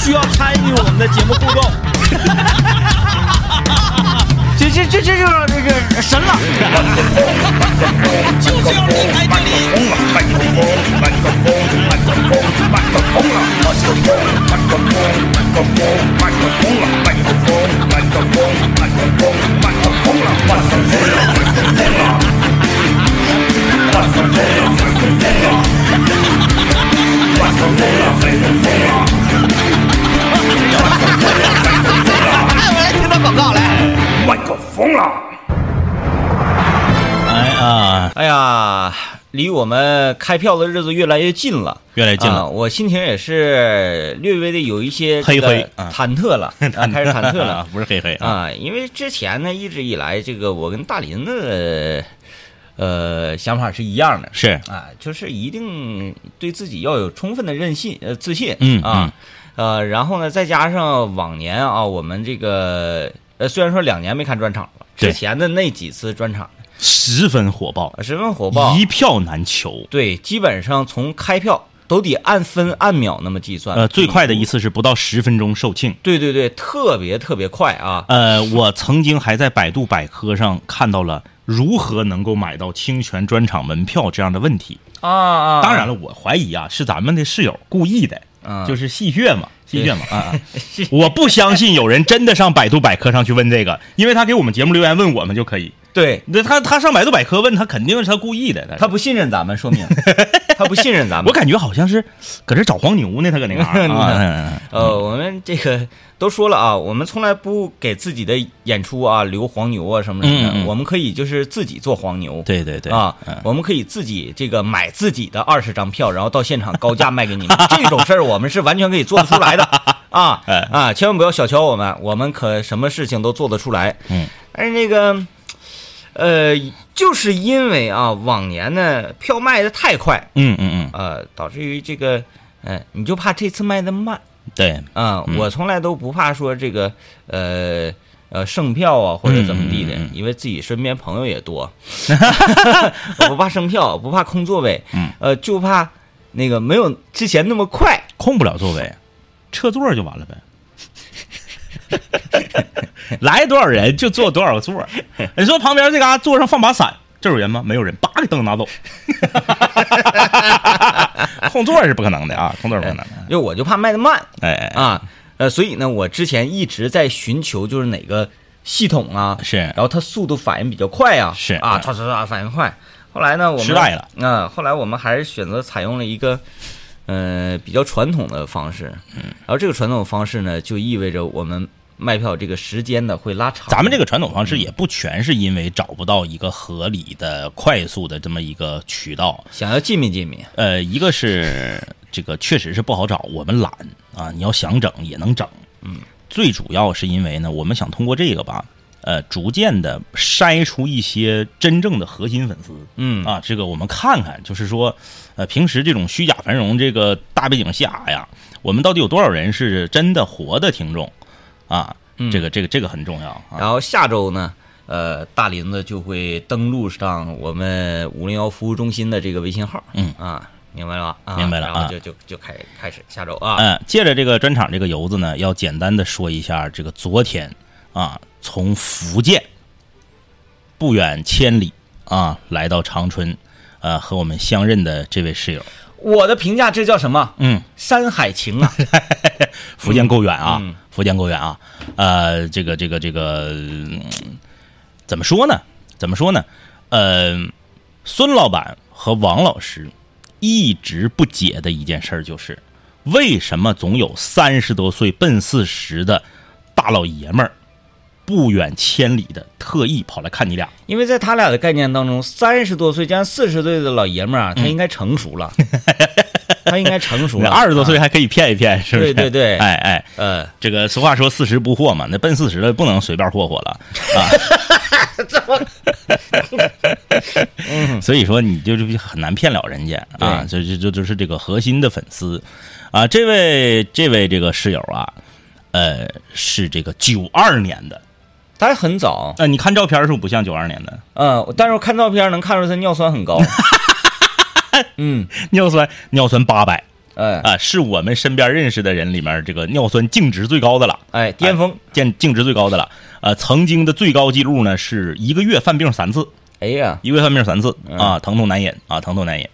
需要参与我们的节目互动。这这这这就是这个神了，就是要离开这里。哎，我来听段广告来。麦克风了。哎啊，哎呀，离我们开票的日子越来越近了，越来越近了。啊我心情也是略微的有一些忐忑了，啊，开始忐忑了。啊，不是黑黑啊，啊，因为之前呢，一直以来，这个我跟大林的呃想法是一样的，是。啊，就是一定对自己要有充分的任信呃自信，嗯啊，呃，然后呢，再加上往年啊，我们这个呃虽然说两年没看专场了，之前的那几次专场十分火爆，十分火爆，一票难求。对，基本上从开票都得按分按秒那么计算，呃，最快的一次是不到十分钟售罄。对对对，特别特别快啊，呃，我曾经还在百度百科上看到了如何能够买到清泉专场门票这样的问题。啊啊，当然了，我怀疑啊是咱们的室友故意的，嗯就是戏谑嘛，戏谑嘛啊啊！我不相信有人真的上百度百科上去问这个，因为他给我们节目留言问我们就可以。对。那他他上百度百科问他肯定是他故意的，他不信任咱们，说明。他不信任咱们。我感觉好像是搁这找黄牛呢，他搁那嘎儿。啊呃，我们这个都说了啊，我们从来不给自己的演出啊留黄牛啊什么什么的，嗯嗯嗯。我们可以就是自己做黄牛。对对对。啊嗯，我们可以自己这个买自己的二十张票，然后到现场高价卖给你们，这种事儿我们是完全可以做得出来的。啊哎。啊！千万不要小瞧我们，我们可什么事情都做得出来。嗯，但是那个，呃，就是因为啊，往年呢票卖的太快，嗯嗯嗯，呃，导致于这个，呃，你就怕这次卖的慢。对，啊、嗯。我从来都不怕说这个呃呃剩票啊或者怎么地的，嗯嗯嗯嗯。因为自己身边朋友也多，我不怕剩票，不怕空座位，嗯。呃，就怕那个没有之前那么快。空不了座位，撤座就完了呗。来多少人就坐多少个座儿。你说旁边这嘎座上放把伞，这有人吗？没有人，叭给灯拿走。空座是不可能的啊，空座是不可能的。因为我就怕卖的慢哎哎，啊，呃，所以呢，我之前一直在寻求就是哪个系统啊，是然后它速度反应比较快啊，是啊，嗯唰唰唰反应快。后来呢，我们失败了，啊，后来我们还是选择采用了一个，呃，比较传统的方式，嗯，然后这个传统方式呢，就意味着我们卖票这个时间呢会拉长。咱们这个传统方式也不全是因为找不到一个合理的、快速的这么一个渠道，想要进密进？密，呃，一个是这个确实是不好找，我们懒啊，你要想整也能整，嗯，最主要是因为呢，我们想通过这个吧，呃，逐渐的筛出一些真正的核心粉丝，嗯。啊，这个我们看看，就是说，呃，平时这种虚假繁荣这个大背景下呀，我们到底有多少人是真的活的听众啊？嗯这个这个这个很重要啊。然后下周呢，呃，大林子就会登录上我们五零幺服务中心的这个微信号，嗯啊，明白了吧？啊，明白了啊然后就就就开开始下周啊，嗯，借着这个专场这个游子呢，要简单的说一下这个昨天啊，从福建不远千里啊来到长春，呃，和我们相认的这位室友，我的评价这叫什么？嗯，山海情啊，福建够远啊，嗯福建够远啊，呃，这个这个这个、嗯怎么说呢？怎么说呢？呃，孙老板和王老师一直不解的一件事就是，为什么总有三十多岁奔四十的大老爷们儿，不远千里的特意跑来看你俩？因为在他俩的概念当中，三十多岁加四十岁的老爷们儿啊，他应该成熟了，他应该成熟了，二十多岁啊，还可以骗一骗，是不是？对对对。哎哎，呃，这个俗话说四十不惑嘛，那奔四十的不能随便霍霍了。啊。所以说你就是很难骗了人家啊，这这这就是这个核心的粉丝。啊。这位这位这个室友啊，呃，是这个九二年的，他还很早，呃，你看照片是不是不像九二年的？嗯，但是我看照片能看出他尿酸很高，嗯，尿酸尿酸八百，哎。啊，是我们身边认识的人里面这个尿酸净值最高的了，哎，巅峰，见净值最高的了。呃，曾经的最高记录呢是一个月犯病三次，哎呀，一个月犯病三次。嗯。啊，疼痛难忍啊，疼痛难忍。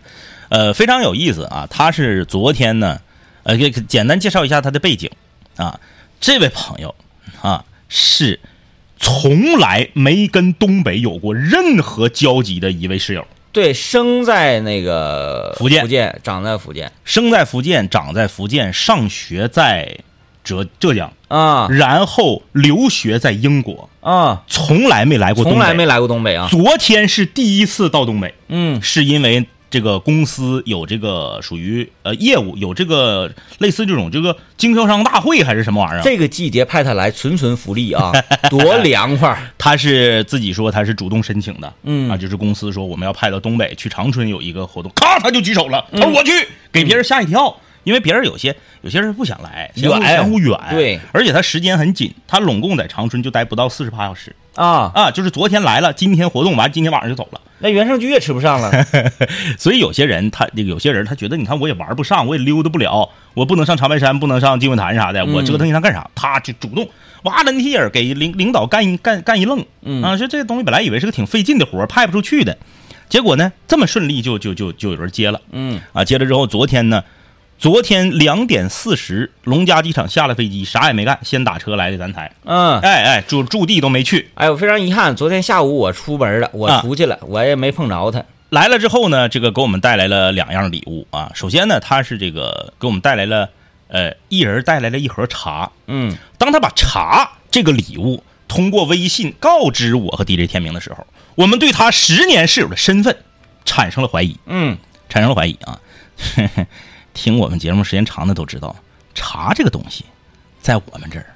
呃，非常有意思啊，他是昨天呢，呃，给简单介绍一下他的背景。啊，这位朋友啊是从来没跟东北有过任何交集的一位室友。对，生在那个福建。福建长在福建。生在福建，长在福建，上学在浙浙江，啊。然后留学在英国，啊，从来没来过东北。从来没来过东北啊。昨天是第一次到东北，嗯。是因为这个公司有这个属于呃业务，有这个类似这种这个经销商大会还是什么玩意儿？这个季节派他来，纯纯福利啊，多凉快。他是自己说他是主动申请的，嗯啊，就是公司说我们要派到东北去长春有一个活动，咔他就举手了，嗯他说我去，给别人吓一跳。因为别人有些有些人不想来，远嫌乎远，对，而且他时间很紧，他拢共在长春就待不到四十八小时啊，啊，就是昨天来了，今天活动完，今天晚上就走了。那原生居也吃不上了。所以有些人他有些人他觉得，你看我也玩不上，我也溜达不了，我不能上长白山，不能上金文坛啥的，我折腾一趟干啥？他就主动哇伦提尔给领领导干一干干一愣，嗯啊，说这东西本来以为是个挺费劲的活儿，派不出去的，结果呢这么顺利就就就就有人接了嗯啊，接了之后，昨天呢，昨天两点四十，龙家机场下了飞机，啥也没干，先打车来的咱台，嗯，哎哎，驻驻地都没去，哎，我非常遗憾，昨天下午我出门了，我啊出去了，我也没碰着他。来了之后呢，这个给我们带来了两样礼物啊。首先呢，他是这个给我们带来了，呃，一人带来了一盒茶。嗯当他把茶这个礼物通过微信告知我和 DJ 天明的时候，我们对他十年室友的身份产生了怀疑，嗯，产生了怀疑啊。听我们节目时间长的都知道，茶这个东西，在我们这儿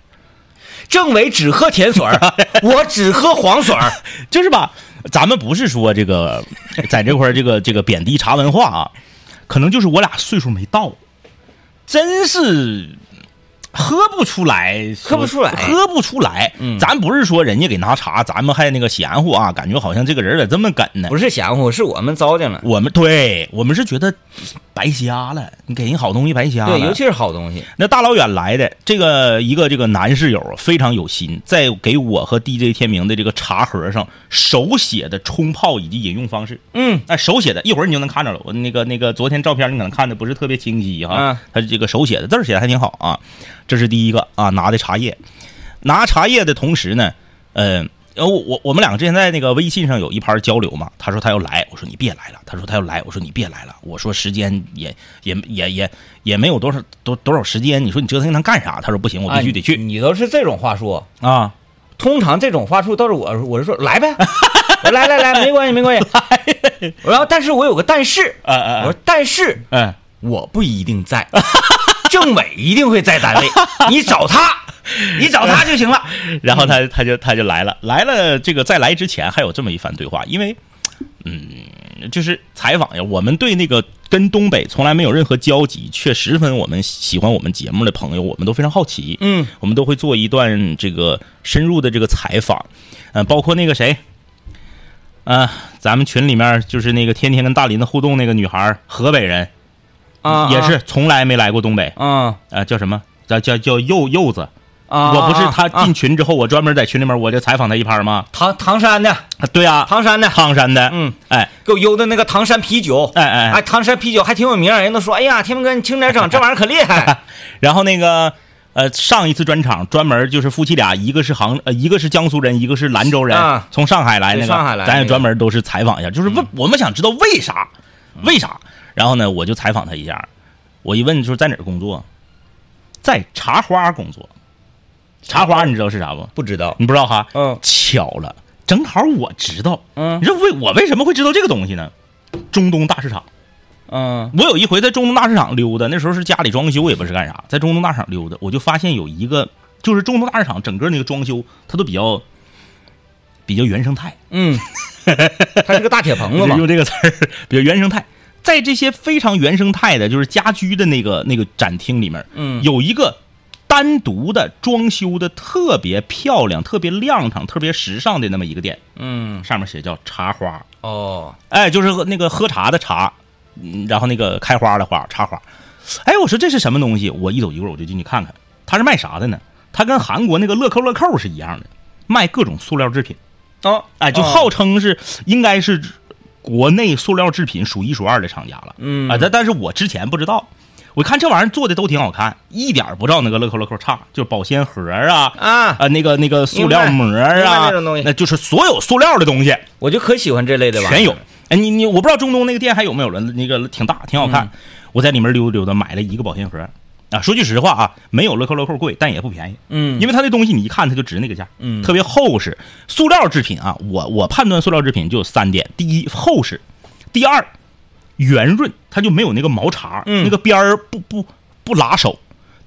政委只喝甜水儿，我只喝黄水儿。就是吧，咱们不是说这个在这块儿这个这个贬低茶文化啊，可能就是我俩岁数没到，真是喝不出来，喝不出来喝不出来。嗯咱不是说人家给拿茶，咱们还那个嫌乎啊，感觉好像这个人咋这么梗呢？不是嫌乎，是我们糟践了。我们对我们是觉得白瞎了，你给人好东西白瞎了。对，尤其是好东西。那大老远来的这个一个这个男室友啊非常有心，在给我和 DJ 天明的这个茶盒上手写的冲泡以及饮用方式。嗯哎，手写的，一会儿你就能看着了。我那个那个昨天照片你可能看的不是特别清晰哈，嗯他这个手写的字写的还挺好啊。这是第一个啊，拿的茶叶，拿茶叶的同时呢，呃。然后我我们两个之前在那个微信上有一盘交流嘛，他说他要来，我说你别来了，他说他要来，我说你别来了，我说时间也也也也也没有多少多多少时间，你说你折腾他干啥？他说不行，我必须得去啊你你都是这种话术，啊。通常这种话术都是我，我是说来呗，我 来来来，没关系没关系。然后，但是我有个但是，我说但是哎，我不一定在，政委一定会在单位，你找他，你找他就行了。然后他他就他就来了，来了。这个在来之前还有这么一番对话，因为，嗯，就是采访呀，我们对那个跟东北从来没有任何交集，却十分我们喜欢我们节目的朋友，我们都非常好奇，嗯，我们都会做一段这个深入的这个采访，嗯、包括那个谁，啊、咱们群里面就是那个天天跟大林子互动那个女孩，河北人，啊，也是从来没来过东北，啊啊、叫什么？叫叫叫柚柚子。啊，我不是他啊进群之后，我专门在群里面我就采访他一盘吗？唐唐山的，啊，对啊，唐山的，唐山的，嗯，哎给我邮的那个唐山啤酒，哎哎，哎，唐山啤酒还挺有名，人都说，哎呀，天明哥你轻点整，这玩意儿可厉害。然后那个呃，上一次专场专门就是夫妻俩，一个是杭呃，一个是江苏人，一个是兰州人，啊从上海来那个，上海来咱也专门都是采访一下，就是问、我们想知道为啥，为啥？然后呢，我就采访他一下，我一问就是在哪儿工作，在茶花工作。茶花你知道是啥不？不知道，你不知道哈？嗯巧了，正好我知道。嗯你知道为我为什么会知道这个东西呢？中东大市场，嗯我有一回在中东大市场溜达，那时候是家里装修，也不是干啥，在中东大市场溜达，我就发现有一个，就是中东大市场整个那个装修，它都比较比较原生态，嗯，它是个大铁棚子嘛，用这个词儿，比较原生态。在这些非常原生态的，就是家居的那个那个展厅里面，嗯有一个单独的装修的特别漂亮、特别亮堂、特别时尚的那么一个店，嗯上面写叫茶花。哦，哎，就是喝那个喝茶的茶，嗯，然后那个开花的花，茶花。哎，我说这是什么东西？我一走一过我就进去看看，他是卖啥的呢？他跟韩国那个乐扣乐扣是一样的，卖各种塑料制品。哦，哎，就号称是应该是国内塑料制品数一数二的厂家了。嗯啊，但但是我之前不知道，我看这玩意儿做的都挺好看，一点不照那个乐扣乐扣差，就是保鲜盒啊啊啊那个那个塑料膜啊那种东西，那就是所有塑料的东西我就可喜欢这类的吧全有。哎，你你我不知道中东那个店还有没有了，那个挺大，挺好看。我在里面溜达溜达，买了一个保鲜盒。啊，说句实话啊，没有乐扣乐扣贵，但也不便宜。嗯因为它那东西你一看它就值那个价，嗯特别厚实。塑料制品啊，我我判断塑料制品就有三点：第一，厚实；第二，圆润，它就没有那个毛茬，嗯那个边儿不不不拉手；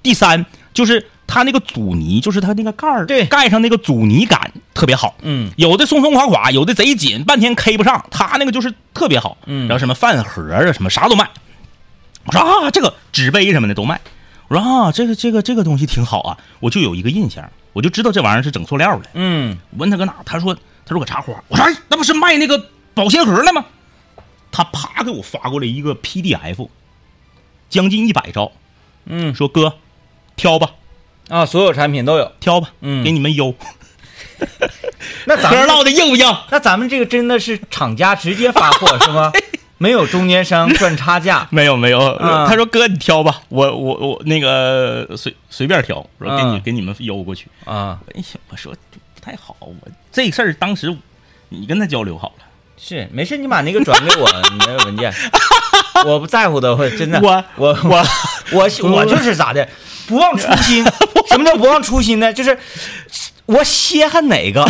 第三，就是它那个阻尼，就是它那个盖儿，对盖上那个阻尼感特别好。嗯有的松松垮垮，有的贼紧，半天 K 不上。它那个就是特别好。嗯然后什么饭盒啊，什么啥都卖。我说啊，这个纸杯什么的都卖。我说啊，这个这个这个东西挺好啊，我就有一个印象，我就知道这玩意儿是整塑料的。嗯我问他搁哪，他说他说搁茶花。我说哎，那不是卖那个保鲜盒的吗？他啪给我发过来一个 PDF，将近一百兆，嗯说哥，挑吧啊，所有产品都有。挑吧，嗯给你们邮。那咱们嗑唠的硬不硬？那咱们这个真的是厂家直接发货是吗？没有中间商赚差价。没有没有，嗯他说哥你挑吧，我我我那个随随便挑，我说给你、嗯给你们邮过去。啊，哎呀，我说不太好，我这事儿当时你跟他交流好了，是没事，你把那个转给我，你那个文件，我不在乎的，我真的，我我我我我就是咋的，不忘初心。什么叫不忘初心呢？就是我稀罕哪个，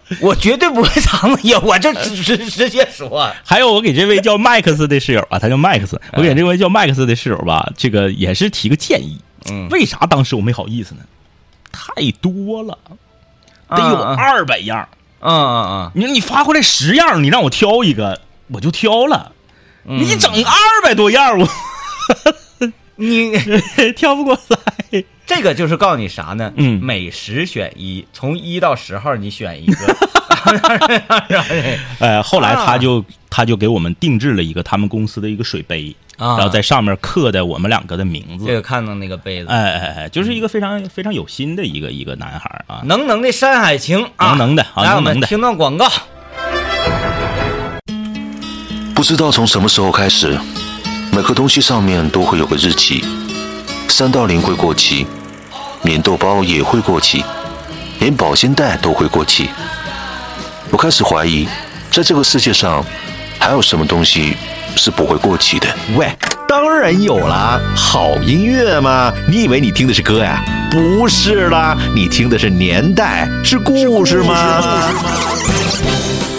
我绝对不会藏着掖，我就直直直接说。还有我给这位叫麦克斯的室友啊，他叫麦克斯，我给这位叫麦克斯的室友吧，这个也是提个建议，嗯为啥当时我没好意思呢？太多了，得有嗯二百样。嗯嗯嗯你你发过来十样，你让我挑一个，我就挑了。嗯，你整二百多样，我你 挑不过来。这个就是告诉你啥呢？嗯每十选一，从一到十号你选一个。呃，后来啊他就、他就给我们定制了一个他们公司的一个水杯，啊然后在上面刻的我们两个的名字。这个看到那个杯子，哎哎哎，就是一个非常非常有心的一个一个男孩啊。能能的《山海情》啊，能能的啊来，我能能的们听段广告。不知道从什么时候开始，每个东西上面都会有个日期，三道零会过期，免豆包也会过期，连保鲜袋都会过期。我开始怀疑，在这个世界上，还有什么东西是不会过期的？喂，当然有啦，好音乐嘛！你以为你听的是歌呀？不是啦，你听的是年代，是故事吗？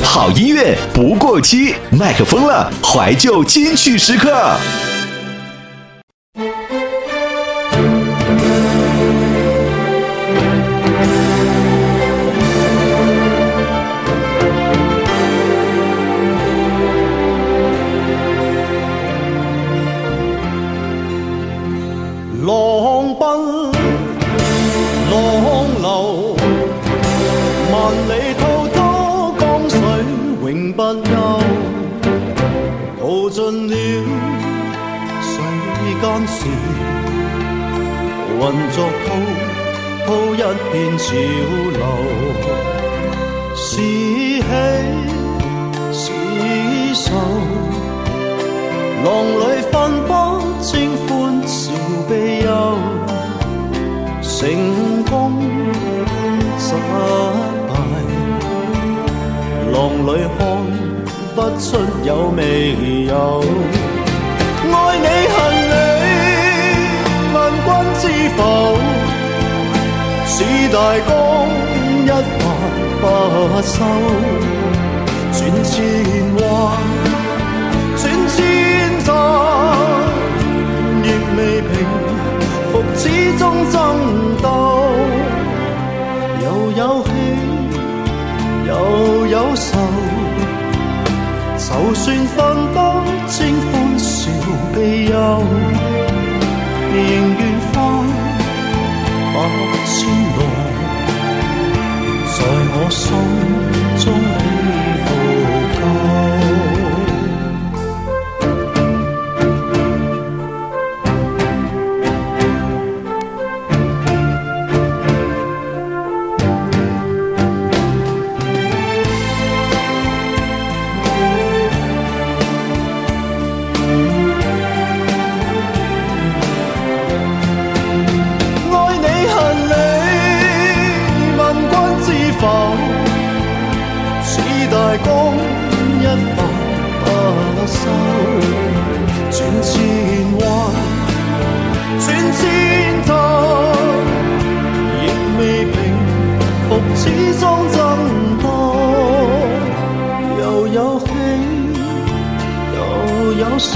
好音乐不过期，麦克风了，怀旧金曲时刻。失败，浪里看不出有未有。爱你恨你，問君知否？似大江一發不收，转千弯，转千載，亦未平复，始终争斗。有喜，又有愁，就算分不清欢笑悲忧，仍愿翻百千浪，在我心。始終爭多，又有喜又有愁。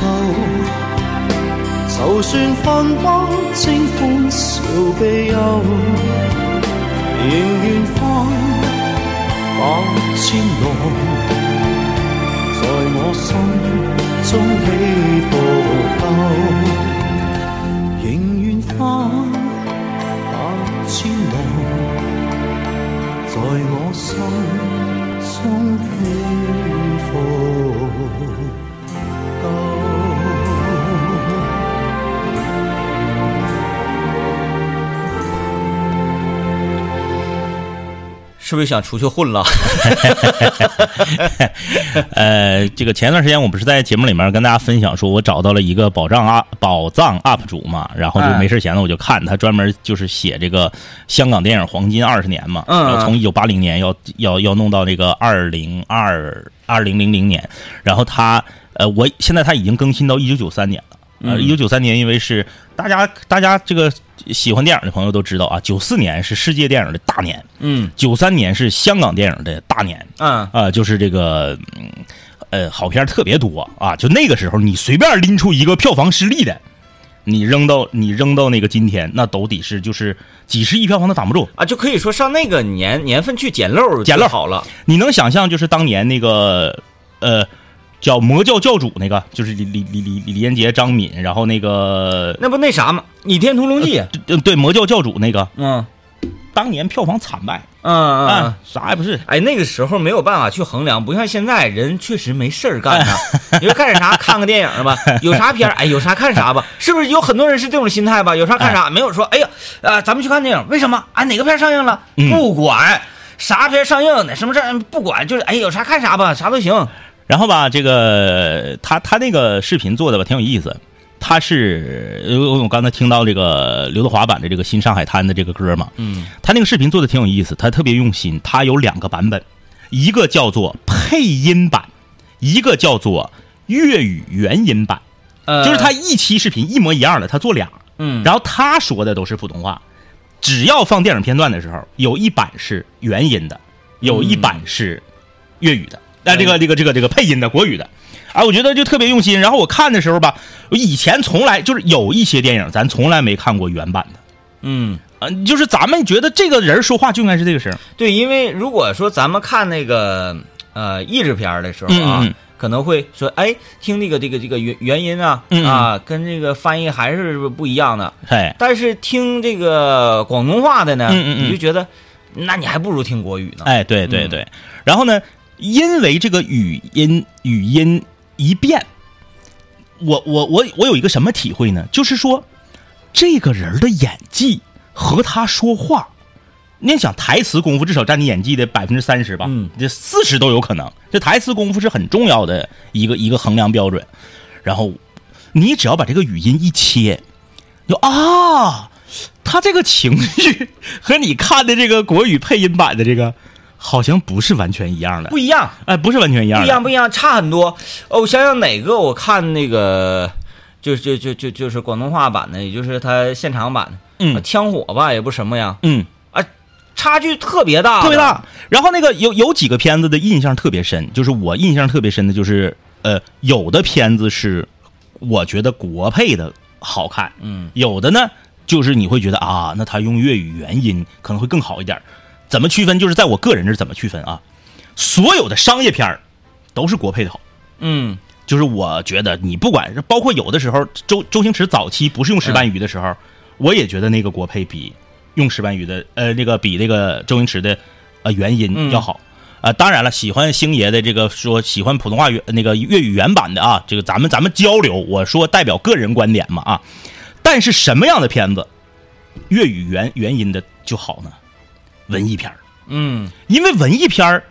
就算分不清歡笑悲憂，仍願翻百千浪，在我心中起伏够，是不是想出去混了？呃，这个前段时间我不是在节目里面跟大家分享说，我找到了一个宝藏 UP 宝藏 UP 主嘛，然后就哎没事闲的我就看他专门就是写这个香港电影黄金二十年嘛，嗯然后从一九八零年要要要弄到这个二零二二零零零年，然后他呃，我现在他已经更新到一九九三年了。呃，嗯一九九三年，因为是大家大家这个喜欢电影的朋友都知道啊，九四年是世界电影的大年，嗯九三年是香港电影的大年，嗯，啊、就是这个，嗯，呃，好片儿特别多啊。就那个时候，你随便拎出一个票房失利的，你扔到你扔到那个今天，那都得是就是几十亿票房都挡不住。啊，就可以说上那个年年份去捡漏，捡漏好了。你能想象，就是当年那个呃叫魔教教主那个，就是李李李李李连杰、张敏，然后那个那不那啥吗？《倚天屠龙记》对对魔教教主那个，嗯当年票房惨败嗯嗯啥也不是。哎，那个时候没有办法去衡量，不像现在人确实没事儿干啊。你说干点啥？看个电影吧，有啥片儿哎，有啥看啥吧，是不是？有很多人是这种心态吧？有啥看啥，没有说哎呀，呃，咱们去看电影，为什么？哎，哪个片上映了？嗯不管啥片上映，哪什么事儿不管，就是哎，有啥看啥吧，啥都行。然后吧，这个他他那个视频做的吧挺有意思，他是因为我刚才听到这个刘德华版的这个《新上海滩》的这个歌嘛，嗯。他那个视频做的挺有意思，他特别用心，他有两个版本，一个叫做配音版，一个叫做粤语原音版，呃，就是他一期视频一模一样的，他做俩，嗯，然后他说的都是普通话，只要放电影片段的时候，有一版是原音的，有一版是粤语的，啊、这个这个这个这个配音的国语的，啊，我觉得就特别用心。然后我看的时候吧，我以前从来就是有一些电影咱从来没看过原版的，嗯。啊，就是咱们觉得这个人说话就应该是这个声，对，因为如果说咱们看那个呃译制片的时候啊，嗯嗯嗯可能会说，哎，听这个这个这个原原音啊，啊，跟这个翻译还是不一样的。哎，但是听这个广东话的呢，你就觉得，那你还不如听国语呢。哎，对对对。然后呢，因为这个语音语音一变，我我我我有一个什么体会呢？就是说，这个人的演技和他说话，你想台词功夫至少占你演技的百分之三十吧，嗯这四十都有可能。这台词功夫是很重要的一个一个衡量标准。然后你只要把这个语音一切，就啊，他这个情绪和你看的这个国语配音版的这个好像不是完全一样的。不，一样，哎，不是完全一样的，不一样，不一样，差很多。哦，我想想哪个我看那个，就就就就就是广东话版的，也就是他现场版的，嗯。啊枪火吧，也不什么呀，嗯，差距特别大，特别大。然后那个有有几个片子的印象特别深，就是我印象特别深的就是，呃，有的片子是我觉得国配的好看，嗯，有的呢就是你会觉得啊，那他用粤语原音可能会更好一点。怎么区分？就是在我个人这怎么区分啊？所有的商业片儿都是国配的好。嗯就是我觉得你不管是包括有的时候周周星驰早期不是用石斑鱼的时候，我也觉得那个国配比用石斑鱼的呃那个比那个周星驰的呃原音嗯要好。啊、当然了，喜欢星爷的这个说喜欢普通话原那个粤语原版的啊，这个咱们咱们交流，我说代表个人观点嘛啊。但是什么样的片子粤语原原音的就好呢？文艺片儿嗯，因为文艺片儿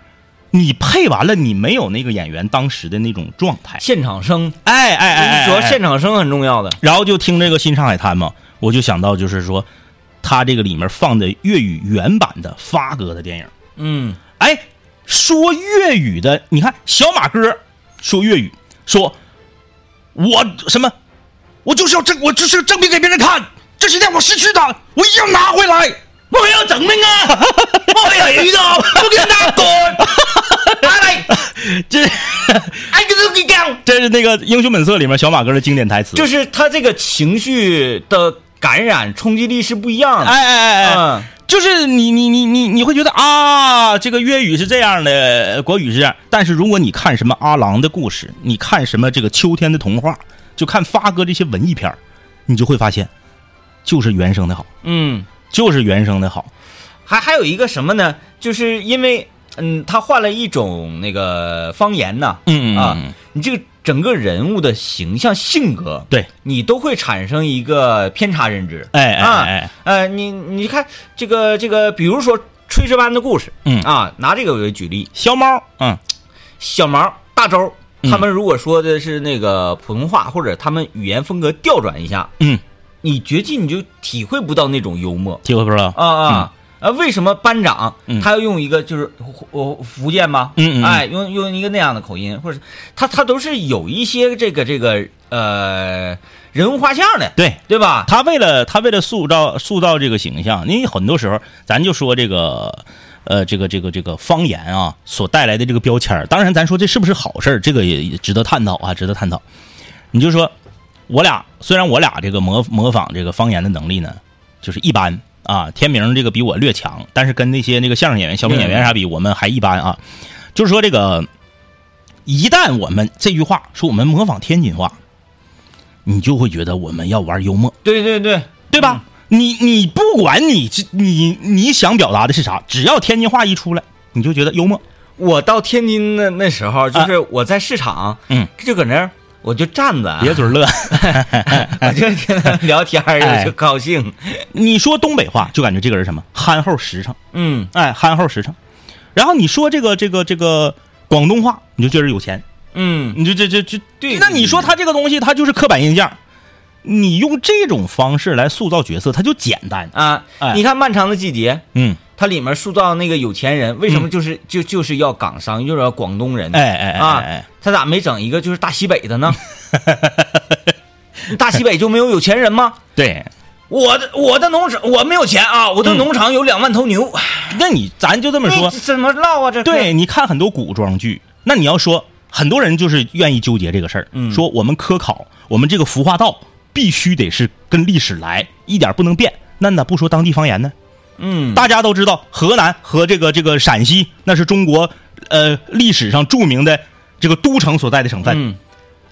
你配完了，你没有那个演员当时的那种状态。现场声，哎哎哎哎，主要哎现场声很重要的。然后就听这个《新上海滩》嘛，我就想到就是说，他这个里面放的粤语原版的发哥的电影，嗯哎，说粤语的，你看小马哥说粤语，说我什么，我就是要证，我就是要证明给别人看，这些年我失去的，我一定要拿回来。我要证明啊！我要遇到，不跟他滚！哎，跟他讲，这是那个《英雄本色》里面小马哥的经典台词。就是他这个情绪的感染冲击力是不一样的。哎哎哎哎，嗯就是你你你你你会觉得啊，这个粤语是这样的，国语是这样。但是如果你看什么阿郎的故事，你看什么这个秋天的童话，就看发哥这些文艺片儿你就会发现，就是原声的好，嗯，就是原声的好。还还有一个什么呢？就是因为嗯，他换了一种那个方言呐，嗯嗯啊嗯，你这个整个人物的形象性格，对，你都会产生一个偏差认知。哎哎啊哎哎，呃，你你看这个这个，比如说《炊事班的故事》，嗯。啊，拿这个为举例，小猫，嗯。小毛、大周，嗯。他们如果说的是那个普通话，或者他们语言风格调转一下，嗯，你绝技你就体会不到那种幽默体会不到。啊啊。啊，为什么班长嗯他要用一个就是我福建吗？嗯哎，用用一个那样的口音，或者他他都是有一些这个这个呃人物画像的，对对吧？他为了他为了塑造塑造这个形象，因为很多时候咱就说这个。呃，这个这个这个方言啊，所带来的这个标签当然咱说这是不是好事，这个也也值得探讨啊，值得探讨。你就说，我俩虽然我俩这个模模仿这个方言的能力呢，就是一般啊，天明这个比我略强，但是跟那些那个相声演员、小品演员啥比，我们还一般啊。就是说这个，一旦我们这句话说我们模仿天津话，你就会觉得我们要玩幽默。对对对，对吧？你你不管你这你你想表达的是啥，只要天津话一出来，你就觉得幽默。我到天津的那时候，就是我在市场，啊嗯，就搁那儿我就站着啊，咧嘴乐。我就跟他聊天我就高兴。你说东北话，就感觉这个人什么憨厚实诚，嗯哎，憨厚实诚。然后你说这个这个这个广东话，你就觉得有钱，嗯，你就这这这对那你说他这个东西，他就是刻板印象。你用这种方式来塑造角色，他就简单。啊，哎你看《漫长的季节》，嗯，它里面塑造那个有钱人，为什么就是、就就是要港商，就是要广东人？哎哎哎他咋没整一个就是大西北的呢？大西北就没有有钱人吗？对。我的我的农场我没有钱啊，我的农场有两万头牛。那你咱就这么说，怎么唠啊？这对，你看很多古装剧，那你要说很多人就是愿意纠结这个事儿，嗯说我们科考，我们这个服化道必须得是跟历史来，一点不能变。那咋不说当地方言呢？嗯，大家都知道，河南和这个这个陕西，那是中国呃历史上著名的这个都城所在的省份。嗯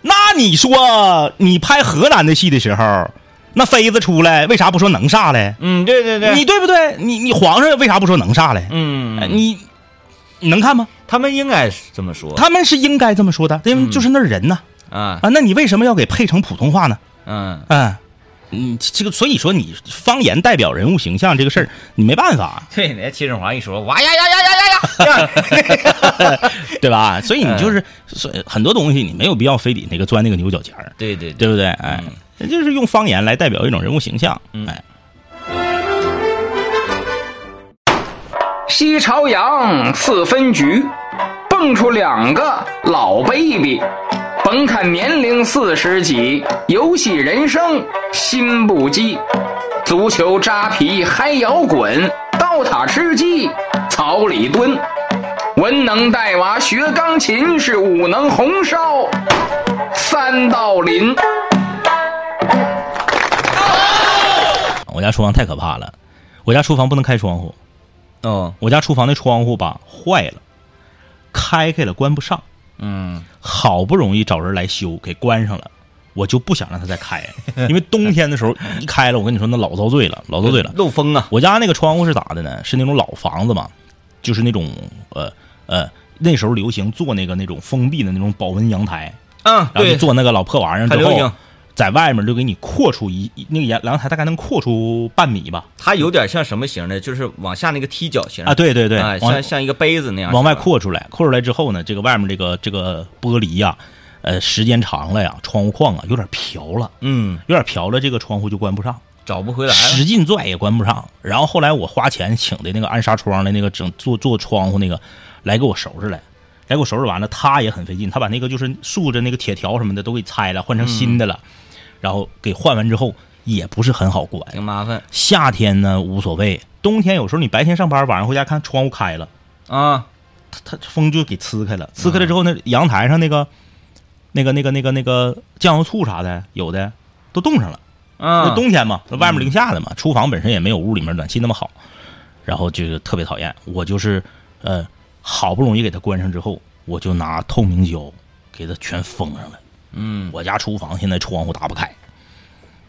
那你说你拍河南的戏的时候，那妃子出来，为啥不说能啥嘞？嗯，对对对，你对不对？你你皇上为啥不说能啥嘞？嗯，哎你你能看吗？他们应该是这么说他们是应该这么说的，因为就是那儿人呐啊，啊，那你为什么要给配成普通话呢？嗯，啊，嗯，这个所以说你方言代表人物形象这个事儿，你没办法，对，那秦始皇一说，哇呀呀呀呀呀呀，对吧？所以你就是，所以很多东西你没有必要非得那个钻那个牛角尖儿，对对对。不对？哎，就是用方言来代表一种人物形象，嗯。哎，西朝阳四分局，蹦出两个老 baby。甭看年龄四十几，游戏人生心不羁。足球扎皮嗨摇滚，刀塔吃鸡草里蹲。文能带娃学钢琴，是武能红烧三道林。我家厨房太可怕了，我家厨房不能开窗户，嗯，我家厨房的窗户吧坏了，开开了关不上，嗯好不容易找人来修，给关上了。我就不想让它再开，因为冬天的时候一开了，我跟你说那老遭罪了，老遭罪了。漏风啊，我家那个窗户是咋的呢？是那种老房子嘛，就是那种呃呃，那时候流行做那个那种封闭的那种保温阳台，嗯，然后就，做那个老破玩意儿之后在外面就给你扩出一一那个阳阳台大概能扩出半米吧。它有点像什么型的？就是往下那个踢脚型啊，，对对对，哎，往像像一个杯子那样，往外，扩出来，扩出来之后呢，这个外面这个这个玻璃呀、呃，时间长了呀，窗户框啊有点瓢了，嗯，有点瓢了，这个窗户就关不上，找不回来了，使劲拽也关不上。然后后来我花钱请的那个安纱窗的那个整做做窗户那个来给我收拾来，来给我收拾完了，他也很费劲，他把那个就是竖着那个铁条什么的都给拆了，换成新的了，然后给换完之后也不是很好关。挺麻烦夏天呢无所谓，冬天有时候你白天上班，晚上回家看窗户开了，啊。它它风就给呲开了，呲开了之后，那阳台上那个、那个、那个、那个、那个酱油醋啥的，有的都冻上了。啊，那冬天嘛，外面零下的嘛，厨房本身也没有屋里面暖气那么好，然后这个特别讨厌。我就是呃，好不容易给它关上之后，我就拿透明胶给它全封上了。嗯。我家厨房现在窗户打不开，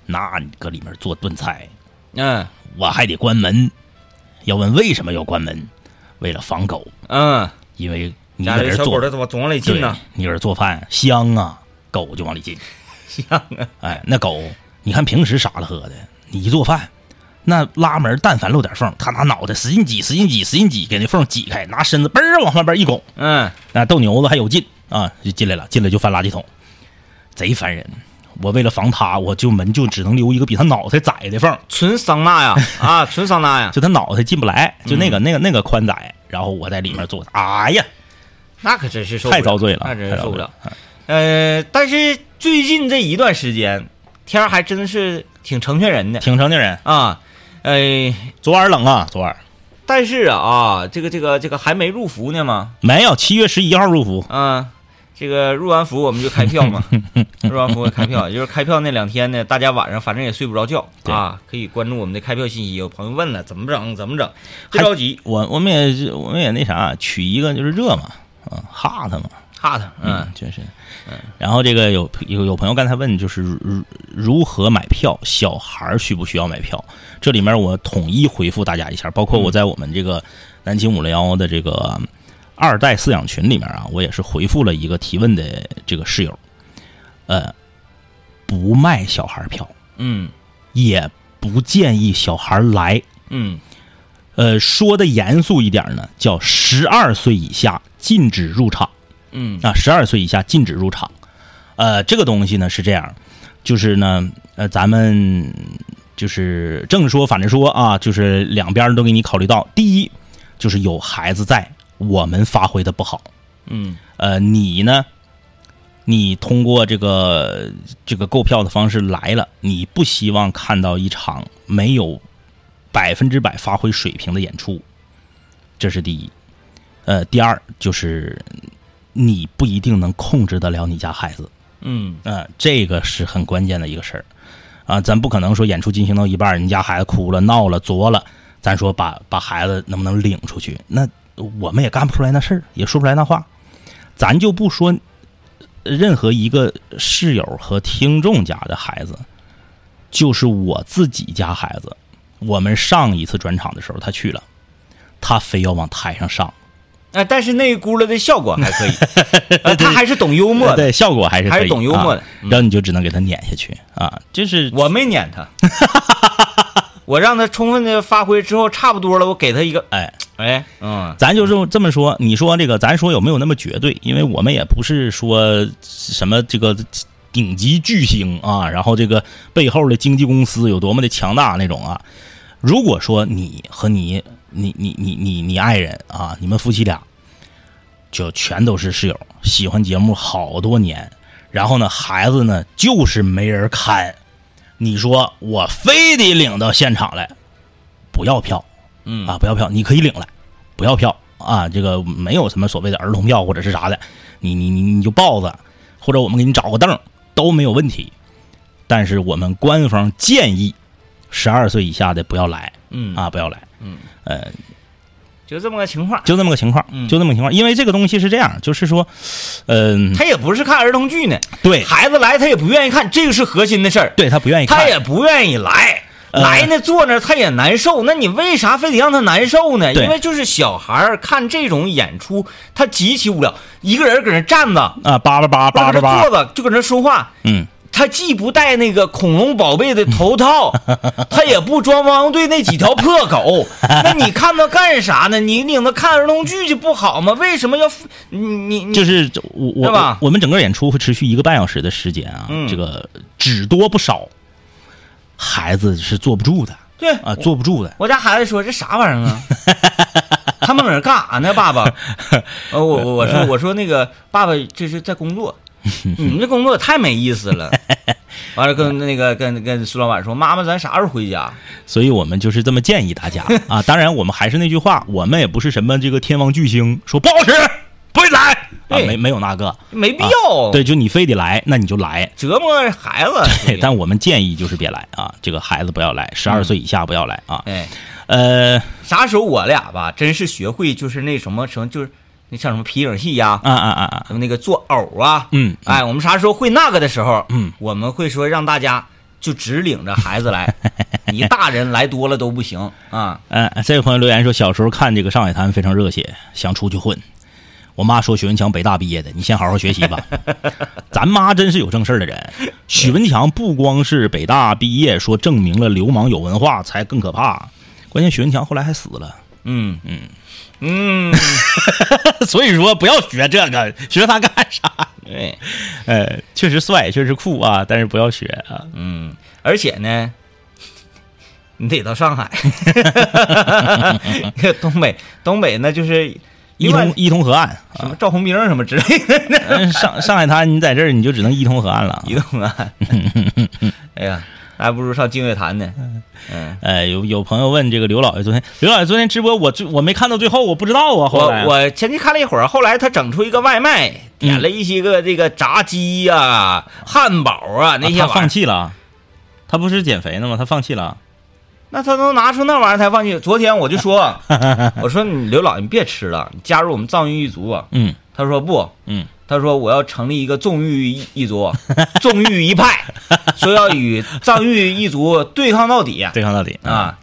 那你搁里面做炖菜，嗯我还得关门。要问为什么要关门？为了防狗，嗯，因为你搁这做小狗的怎么总往里进呢？，你搁这做饭香啊，狗就往里进。香啊，哎，那狗，你看平时傻了喝的，你一做饭，那拉门但凡漏点缝，它拿脑袋使劲挤，使劲挤，使劲挤，给那缝挤开，拿身子嘣儿往外边一拱，嗯。那斗牛子还有劲啊，就进来了，进来就翻垃圾桶，贼烦人。我为了防他，我就门就只能留一个比他脑袋窄的缝，纯桑拿呀啊，纯桑拿呀，就他脑袋进不来，就嗯那个、那个那个宽窄，然后我在里面坐，哎呀，那可真是受太遭罪了，那真是受不了。。呃，但是最近这一段时间，天儿还真是挺成全人的挺成全人，啊。呃，昨晚冷啊，昨晚但是啊，这个这个这个还没入伏呢吗，没有，七月十一号入伏，啊，这个入完伏我们就开票嘛，入完伏开票，就是开票那两天呢，大家晚上反正也睡不着觉啊，可以关注我们的开票信息。有朋友问了，怎么整？怎么整？别着急我我们也我们也那啥，取一个就是热嘛，啊，hot 嘛，，hot，嗯，就是，然后这个有有有朋友刚才问，就是如如何买票，小孩儿需不需要买票？这里面我统一回复大家一下，包括我在我们这个南京五零幺的这个二代饲养群里面啊，我也是回复了一个提问的这个室友，呃，不卖小孩票，嗯也不建议小孩来。嗯呃，说的严肃一点呢，叫十二岁以下禁止入场。嗯啊，十二岁以下禁止入场。呃，这个东西呢是这样，就是呢，呃，咱们就是正说反着说啊，就是两边都给你考虑到。第一，就是有孩子在，我们发挥的不好。嗯呃，你呢，你通过这个这个购票的方式来了，你不希望看到一场没有百分之百发挥水平的演出，这是第一。呃，第二就是你不一定能控制得了你家孩子，嗯呃、这个是很关键的一个事儿啊。咱不可能说演出进行到一半儿，你家孩子哭了、闹了、作了，咱说把把孩子能不能领出去？那我们也干不出来那事儿，也说不出来那话。咱就不说任何一个室友和听众家的孩子，就是我自己家孩子，我们上一次转场的时候他去了，他非要往台上上，哎，但是那一轱辘的效果还可以，呃他还是懂幽默的。对，效果还是还是懂幽默的。啊嗯。然后你就只能给他撵下去啊，就是我没撵他，我让他充分的发挥之后，差不多了，我给他一个，哎。哎，嗯咱就这么这么说，你说这个，咱说有没有那么绝对？因为我们也不是说什么这个顶级巨星啊，然后这个背后的经纪公司有多么的强大那种啊。如果说你和你你你你你你爱人啊，你们夫妻俩就全都是室友，喜欢节目好多年，然后呢，孩子呢就是没人看，你说我非得领到现场来，不要票。嗯。啊，不要票，你可以领来，不要票。啊，这个没有什么所谓的儿童票或者是啥的，你你你你就抱着，或者我们给你找个凳都没有问题。但是我们官方建议，十二岁以下的不要来。嗯。啊，不要来。嗯，呃，就这么个情况。就这么个情况，嗯就这么个情况。因为这个东西是这样，就是说，嗯、他也不是看儿童剧呢，对，孩子来他也不愿意看，这个是核心的事儿。对他不愿意看，他也不愿意来，呃来呢坐那儿他也难受。那你为啥非得让他难受呢？对因为就是小孩儿看这种演出，他极其无聊，一个人搁那站着，啊，叭叭叭叭叭叭坐，着就搁那说话。嗯，他既不戴那个恐龙宝贝的头套，他也不装汪汪队那几条破狗，那你看他干啥呢？你领他看儿童剧就不好吗？为什么要你你你就是我我对吧我们整个演出会持续一个半小时的时间啊，嗯这个只多不少，孩子是坐不住的对啊，坐不住的。我家孩子说这啥玩意儿啊？他们搁那干啥呢？爸爸？呃，我我我说我说那个爸爸这是在工作，你们这工作也太没意思了。完了，跟那个跟跟苏老板说，妈妈，咱啥时候回家？所以我们就是这么建议大家啊。当然，我们还是那句话，我们也不是什么这个天王巨星，说不好使不会来啊，没没有那个，没必要，对，就你非得来，那你就来。折磨孩子。对，但我们建议就是别来啊，这个孩子不要来，十二岁以下不要来啊。哎，呃啥时候我俩吧，真是学会就是那什么什么，就是那像什么皮影戏呀、啊啊啊啊，什么那个做偶啊，嗯哎，我们啥时候会那个的时候，嗯，我们会说让大家就只领着孩子来，你大人来多了都不行啊。嗯，这位朋友留言说，小时候看这个《上海滩》非常热血，想出去混。我妈说许文强北大毕业的，你先好好学习吧。咱妈真是有正事儿的人。许文强不光是北大毕业，说证明了流氓有文化才更可怕，关键许文强后来还死了。嗯嗯嗯，所以说不要学这个，学他干啥？对，呃，确实帅，确实酷啊，但是不要学啊。嗯，而且呢，你得到上海，东北，东北那就是一通一通河岸什么赵红兵什么之类的，嗯上上海滩，你在这儿你就只能一通河岸了。一通河岸，哎呀，还不如上净月潭呢。嗯，哎，有有朋友问这个刘老爷昨天，刘老爷昨天直播我最我没看到最后，我不知道啊。后我来我前期看了一会儿，后来他整出一个外卖，点了一些个这个炸鸡呀、汉堡啊那些他放玩意儿。弃了，他不是减肥呢吗？他放弃了。那他能拿出那玩意儿才放弃？昨天我就说，我说你刘老，你别吃了，你加入我们藏域一族吧。嗯他说不，嗯，他说我要成立一个纵欲一一族，纵欲一派，说要与藏域一族对抗到底对抗到底！啊！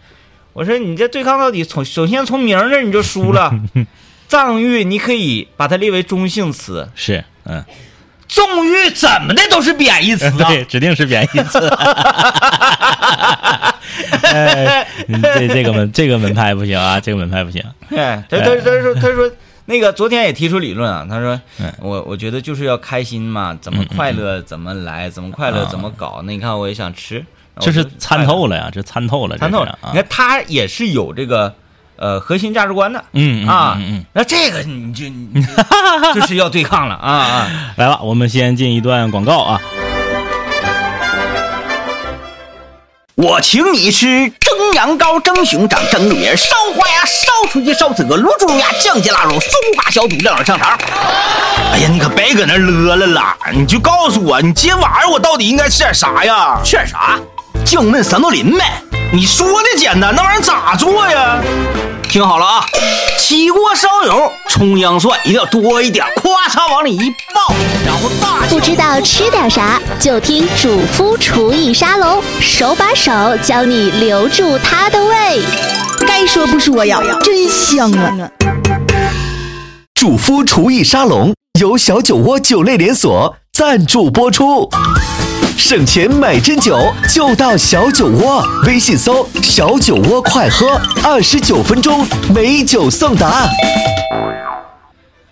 我说你这对抗到底，从首先从名儿这你就输了。藏域你可以把它列为中性词，是，嗯，纵欲怎么的都是贬义词啊！对，指定是贬义词。哎，这这个门这个门派不行啊，这个门派不行。哎，他他他说他说那个昨天也提出理论啊，他说嗯我我觉得就是要开心嘛，怎么快乐怎么来，怎么快乐啊怎么搞。那你看我也想吃，这是参透了，呀，这参透了，参透了。啊你。看他也是有这个呃核心价值观的嗯嗯啊。那这个你就你就 就是要对抗了啊啊！来了，我们先进一段广告啊。我请你吃蒸羊羔、蒸熊掌、蒸鹿儿、烧花鸭、烧雏鸡、烧子鹅、卤猪卤鸭、酱鸡腊肉、松花小肚、晾耳香肠。哎呀，你可别搁那乐了啦！你就告诉我，你今晚上我到底应该吃点啥呀？吃点啥？酱焖三豆鳞呗。你说的简单，那玩意儿咋做呀？听好了啊，起锅烧油，葱姜蒜一定要多一点，咵嚓往里一爆，然后大不知道吃点啥，就听主夫厨艺沙龙，手把手教你留住它的胃。该说不说呀，真香啊！主夫厨艺沙龙由小酒窝酒类连锁赞助播出。省钱买真酒就到小酒窝，微信搜“小酒窝快喝”，二十九分钟美酒送达。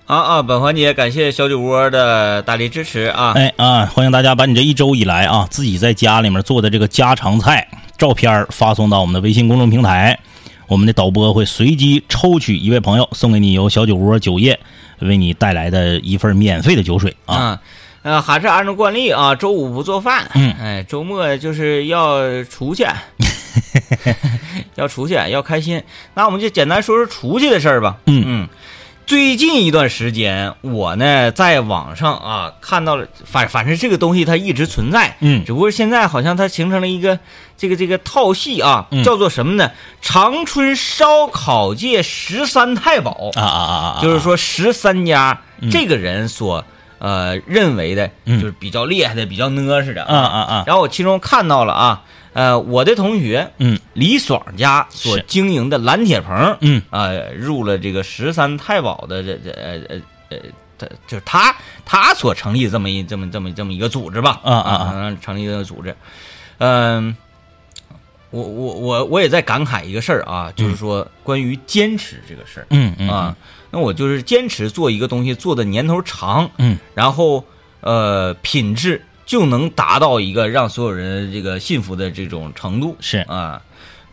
啊啊！本环节感谢小酒窝的大力支持啊！哎啊，欢迎大家把你这一周以来啊自己在家里面做的这个家常菜照片发送到我们的微信公众平台，我们的导播会随机抽取一位朋友，送给你由小酒窝酒业为你带来的一份免费的酒水啊。啊，呃，还是按照惯例啊，周五不做饭，嗯哎，周末就是要出去，要出去，要开心。那我们就简单说说出去的事儿吧。嗯嗯，最近一段时间，我呢在网上啊看到了，反反正这个东西它一直存在，嗯只不过现在好像它形成了一个这个这个套系啊，嗯叫做什么呢？长春烧烤界十三太保啊啊啊啊！啊就是说十三家嗯这个人所呃认为的，嗯。就是比较厉害的、比较呢似的啊。啊啊然后我其中看到了啊，呃，我的同学嗯。李爽家所经营的蓝铁棚，嗯。啊、入了这个十三太保的这这呃呃呃。他就是他，他所成立这么一这么这么这么一个组织吧，啊啊啊。啊，成立这个组织，嗯，我我我我也在感慨一个事儿啊，就是说关于坚持这个事儿，嗯嗯。啊，那我就是坚持做一个东西，做的年头长，嗯，然后呃品质就能达到一个让所有人这个信服的这种程度，是。啊，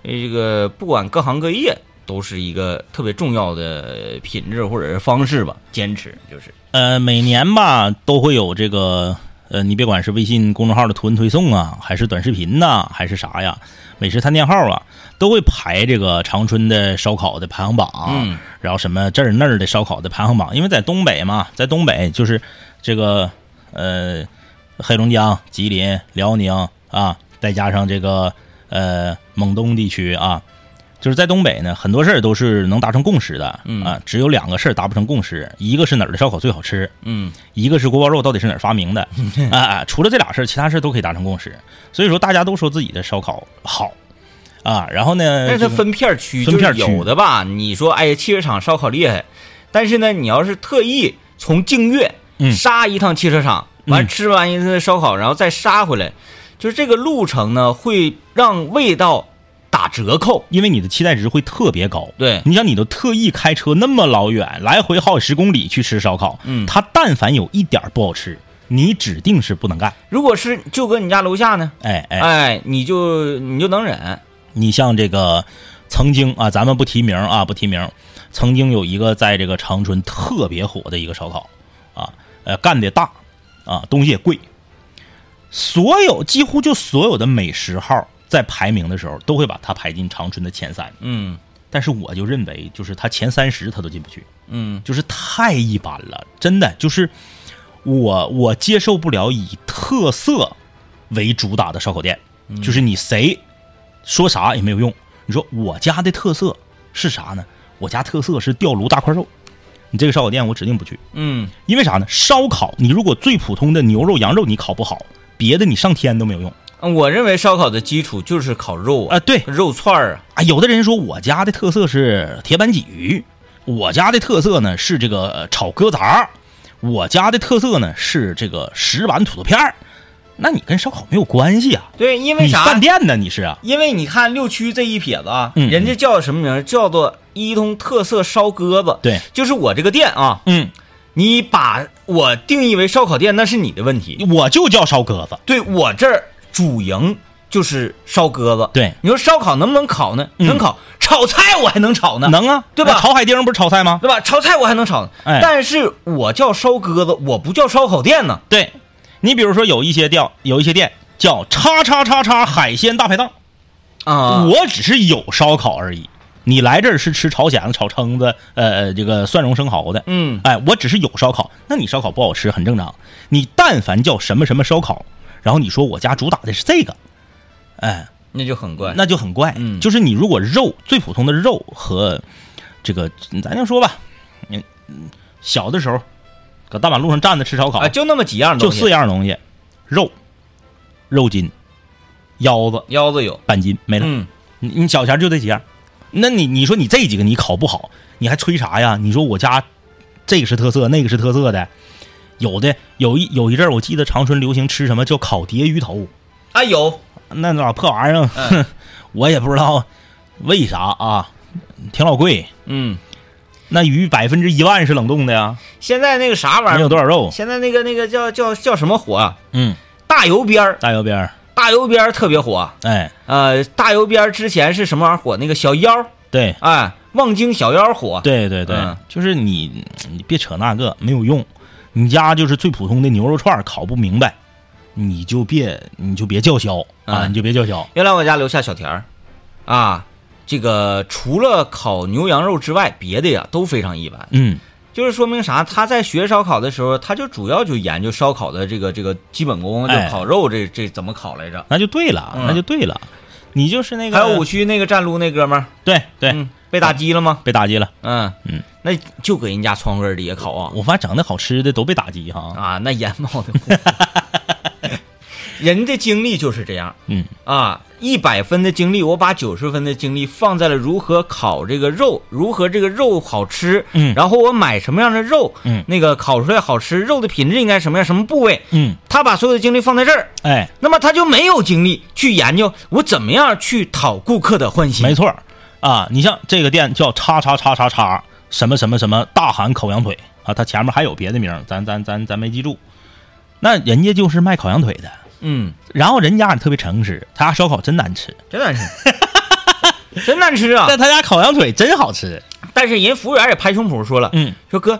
这个不管各行各业都是一个特别重要的品质或者是方式吧，坚持就是。呃，每年吧都会有这个，呃，你别管是微信公众号的图文推送啊，还是短视频呐、还是啥呀，美食探店号啊，都会排这个长春的烧烤的排行榜，嗯然后什么这儿那儿的烧烤的排行榜，因为在东北嘛，在东北就是这个呃黑龙江、吉林、辽宁啊，再加上这个呃蒙东地区啊。就是在东北呢，很多事儿都是能达成共识的，嗯啊，只有两个事儿达不成共识，一个是哪儿的烧烤最好吃，嗯一个是锅包肉到底是哪儿发明的，啊啊，除了这俩事儿，其他事儿都可以达成共识。所以说，大家都说自己的烧烤好啊，然后呢，但是它分片区，分片区就是有的吧，你说哎呀，汽车厂烧烤厉害，但是呢，你要是特意从净月嗯杀一趟汽车厂，完嗯吃完一次烧烤，然后再杀回来，就是这个路程呢，会让味道打折扣。因为你的期待值会特别高。对你想，你都特意开车那么老远，来回好几十公里去吃烧烤，嗯它但凡有一点不好吃，你指定是不能干。如果是就搁你家楼下呢，哎哎，哎，你就你就能忍。你像这个曾经啊，咱们不提名啊，不提名，曾经有一个在这个长春特别火的一个烧烤啊，呃，干的大啊，东西也贵，所有几乎就所有的美食号在排名的时候都会把它排进长春的前三，嗯。但是我就认为，就是他前三十他都进不去，嗯。就是太一般了，真的就是我我接受不了以特色为主打的烧烤店，就是你谁说啥也没有用。你说我家的特色是啥呢？我家特色是吊炉大块肉，你这个烧烤店我指定不去，嗯。因为啥呢？烧烤你如果最普通的牛肉、羊肉你烤不好，别的你上天都没有用。嗯，我认为烧烤的基础就是烤肉啊。对肉串儿啊，啊，有的人说我家的特色是铁板鲫鱼，我家的特色呢是这个呃炒鸽杂儿，我家的特色呢是这个石板土豆片儿。那你跟烧烤没有关系啊？对，因为你啥？饭店呢？你是啊？因为你看六区这一撇子啊，嗯人家叫什么名儿？叫做一通特色烧鸽子。对，就是我这个店啊，嗯，你把我定义为烧烤店，那是你的问题。我就叫烧鸽子。对我这儿主营就是烧鸽子。对，你说烧烤能不能烤呢？嗯能烤，炒菜我还能炒呢，能啊，对吧炒海丁不是炒菜吗？对吧？炒菜我还能炒呢。哎但是我叫烧鸽子，我不叫烧烤店呢。对，你比如说有一些店，有一些店叫叉叉叉叉海鲜大排档，啊，我只是有烧烤而已。你来这儿是吃炒蚬子、炒蛏子，呃，呃这个蒜蓉生蚝的，嗯哎，我只是有烧烤，那你烧烤不好吃很正常。你但凡叫什么什么烧烤，然后你说我家主打的是这个，哎，那就很怪。那就很怪。嗯就是你如果肉最普通的肉和这个，咱就说吧，你嗯小的时候搁大马路上站着吃烧烤，啊，就那么几样东西，就四样东西：肉、肉筋、腰子、腰子有，半斤，没了。嗯，你你小前就这几样，那你你说你这几个你烤不好，你还吹啥呀？你说我家这个是特色，那个是特色的，有的有一有一阵儿我记得长春流行吃什么叫烤蝶鱼头，啊有，那老破玩意儿，我也不知道为啥啊，挺老贵。嗯，那鱼百分之一万是冷冻的呀，现在那个啥玩意儿没有多少肉。现在那个那个叫叫叫什么火啊？嗯，大油边儿，大油边儿，大油边儿特别火。哎，呃，大油边儿之前是什么玩意儿火？那个小腰，对哎，望京小腰火。对对对，嗯就是你你别扯那个没有用，你家就是最普通的牛肉串儿烤不明白，你就别你就别叫嚣啊，嗯你就别叫嚣。原来我家楼下小田儿，啊，这个除了烤牛羊肉之外，别的呀都非常一般。嗯，就是说明啥？他在学烧烤的时候，他就主要就研究烧烤的这个这个基本功，就哎烤肉这这怎么烤来着？那就对了，嗯那就对了，你就是那个还有五区那个站撸那哥们儿，对对、嗯，被打击了吗？被打击了。嗯嗯，那就搁人家窗户根儿底下烤啊我发现整的好吃的都被打击哈。啊，那烟冒的 人的精力就是这样。嗯。啊，一百分的精力，我把九十分的精力放在了如何烤这个肉，如何这个肉好吃，嗯。然后我买什么样的肉，嗯。那个烤出来好吃，肉的品质应该什么样，什么部位，嗯，他把所有的精力放在这儿，哎，那么他就没有精力去研究我怎么样去讨顾客的欢心。没错啊，你像这个店叫叉叉叉叉叉什么什么什么大韩烤羊腿。啊，它前面还有别的名，咱咱咱咱没记住。那人家就是卖烤羊腿的，嗯，然后人家也特别诚实，他家烧烤真难吃，真难吃，真难吃啊！但他家烤羊腿真好吃。但是人服务员也拍胸脯说了，嗯，说哥，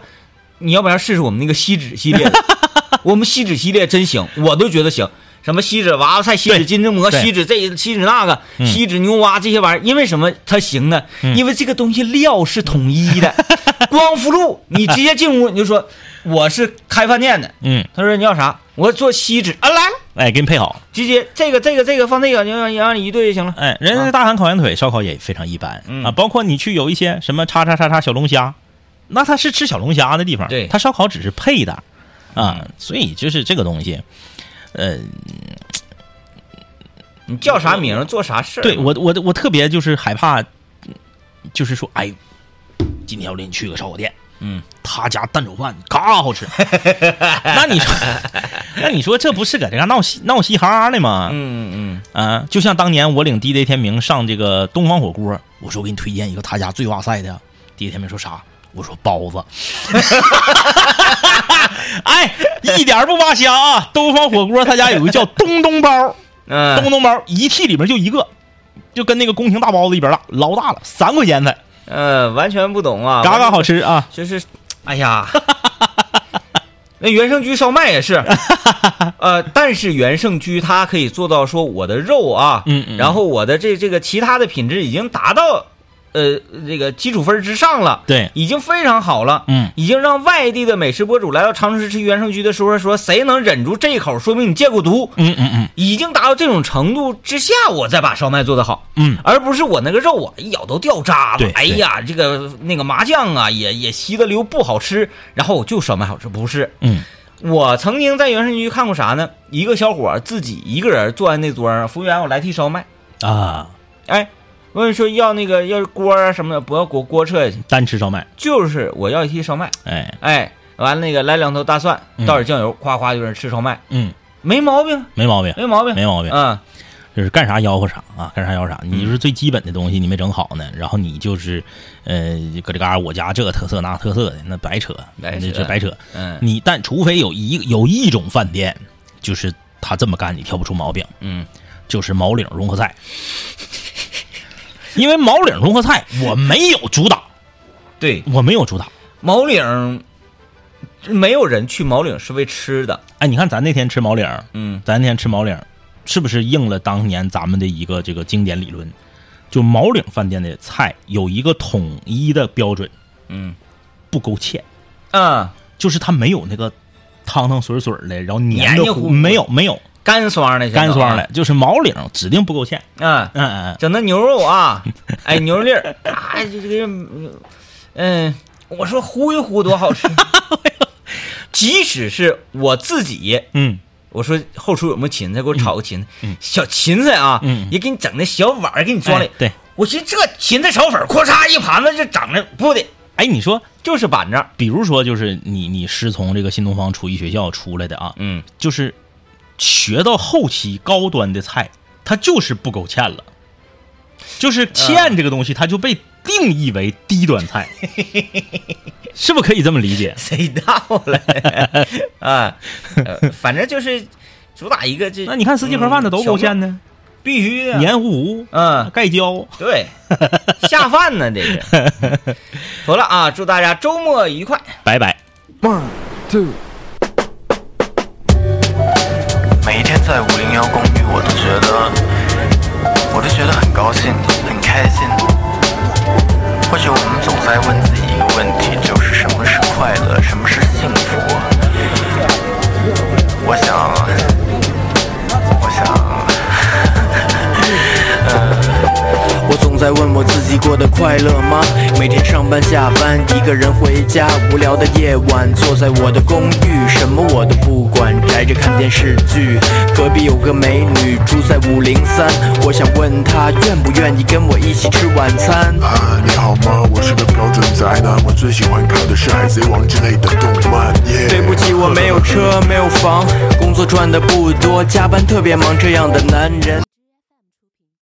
你要不然试试我们那个锡纸系列的，我们锡纸系列真行，我都觉得行。什么锡纸娃娃菜、锡纸金针蘑、锡纸这锡纸那个、嗯锡纸牛蛙这些玩意儿，因为什么它行呢？因为这个东西料是统一的。光复路，你直接进屋你就说我是开饭店的，嗯，他说你要啥？我做锡纸啊，来了，哎，给你配好。直接这个这个这个放这个，你让你让你一对就行了。哎，人家大韩烤羊腿烧烤也非常一般、嗯啊，包括你去有一些什么叉叉叉叉小龙虾，那他是吃小龙虾的地方，对他烧烤只是配的啊，所以就是这个东西，呃，你叫啥名做啥事儿？对我我我特别就是害怕，就是说，哎，今天我领你去个烧烤店，嗯，他家蛋炒饭嘎好吃，那你说，那你说这不是搁这嘎闹嘻闹嘻哈的吗？嗯嗯啊，就像当年我领 DJ 天明上这个东方火锅，我说我给你推荐一个他家最哇塞的，DJ 天明说啥？我说包子。哎，一点不扒瞎啊！东方火锅他家有个叫东东包，嗯东东包一屉里面就一个，就跟那个宫廷大包子一边大，老大了，三块钱才，呃，完全不懂啊，嘎嘎好吃啊！就是，哎呀，那原盛居烧麦也是，呃，但是原盛居它可以做到说我的肉啊，嗯嗯然后我的这这个其他的品质已经达到。呃，这个基础分之上了，对。已经非常好了，嗯，已经让外地的美食博主来到长春市吃原生居的时候说，谁能忍住这一口，说明你戒过毒，嗯嗯嗯。已经达到这种程度之下，我再把烧麦做得好，嗯，而不是我那个肉啊一咬都掉渣了对，哎呀，这个那个麻酱啊也也稀的流不好吃，然后我就烧麦好吃，不是。嗯，我曾经在原生居看过啥呢？一个小伙自己一个人坐在那桌上，服务员我来屉烧麦，啊，哎，问说要那个要锅啊什么的，不要锅锅撤下去，单吃烧麦，就是我要一屉烧麦，哎，哎，完了那个来两头大蒜，嗯。倒点酱油，夸夸就是吃烧麦，嗯，没毛病，没毛病，没毛病，没毛病，嗯，就是干啥吆喝啥啊，干啥吆喝啥。你就是最基本的东西你没整好呢，然后你就是，呃，搁这嘎我家这个特色那个特色的，那白扯，白扯那这白扯。嗯。你但除非有一有一种饭店，就是他这么干你挑不出毛病，嗯，就是毛领融合菜。因为毛领融合菜 我没有主打，对，我没有主打。毛领，没有人去毛领是为吃的，哎，你看咱那天吃毛领，嗯，咱那天吃毛领，是不是应了当年咱们的一个这个经典理论？就毛领饭店的菜有一个统一的标准，嗯，不勾芡，嗯，就是它没有那个汤汤水水的，然后黏糊没有没有干爽的，干爽的，，就是毛领指定不够芡。嗯，嗯嗯，整那牛肉啊，哎，牛肉粒儿，啊，这这个，嗯，我说糊一糊多好吃，即使是我自己，嗯，我说后厨有没有芹菜，给我炒个芹菜，嗯小芹菜啊，嗯。也给你整那小碗儿给你装里。哎，对，我寻思这芹菜炒粉咔，嚓一盘子就整的不的，哎，你说，就是板正，比如说，就是你你师从这个新东方厨艺学校出来的啊，嗯，就是学到后期高端的菜，它就是不勾芡了，就是芡这个东西，它就被定义为低端菜，是不是可以这么理解？谁到了 啊？呃反正就是主打一个这，那你看四季盒饭的都勾芡呢，呢，必须的，黏糊糊，嗯，盖浇，对，下饭呢，这个。好了啊，祝大家周末愉快。拜拜。One two。每一天在五零幺公寓，我都觉得，我都觉得很高兴，很开心。或许我们总在问自己一个问题，就是什么是快乐，什么是总在问我自己过得快乐吗？每天上班下班，一个人回家，无聊的夜晚，坐在我的公寓，什么我都不管，宅着看电视剧。隔壁有个美女住在五零三，我想问她愿不愿意跟我一起吃晚餐。啊，你好吗？我是个标准宅男，我最喜欢看的是《海贼王》之类的动漫。耶、对不起，我没有车，没有房，工作赚的不多，加班特别忙，这样的男人。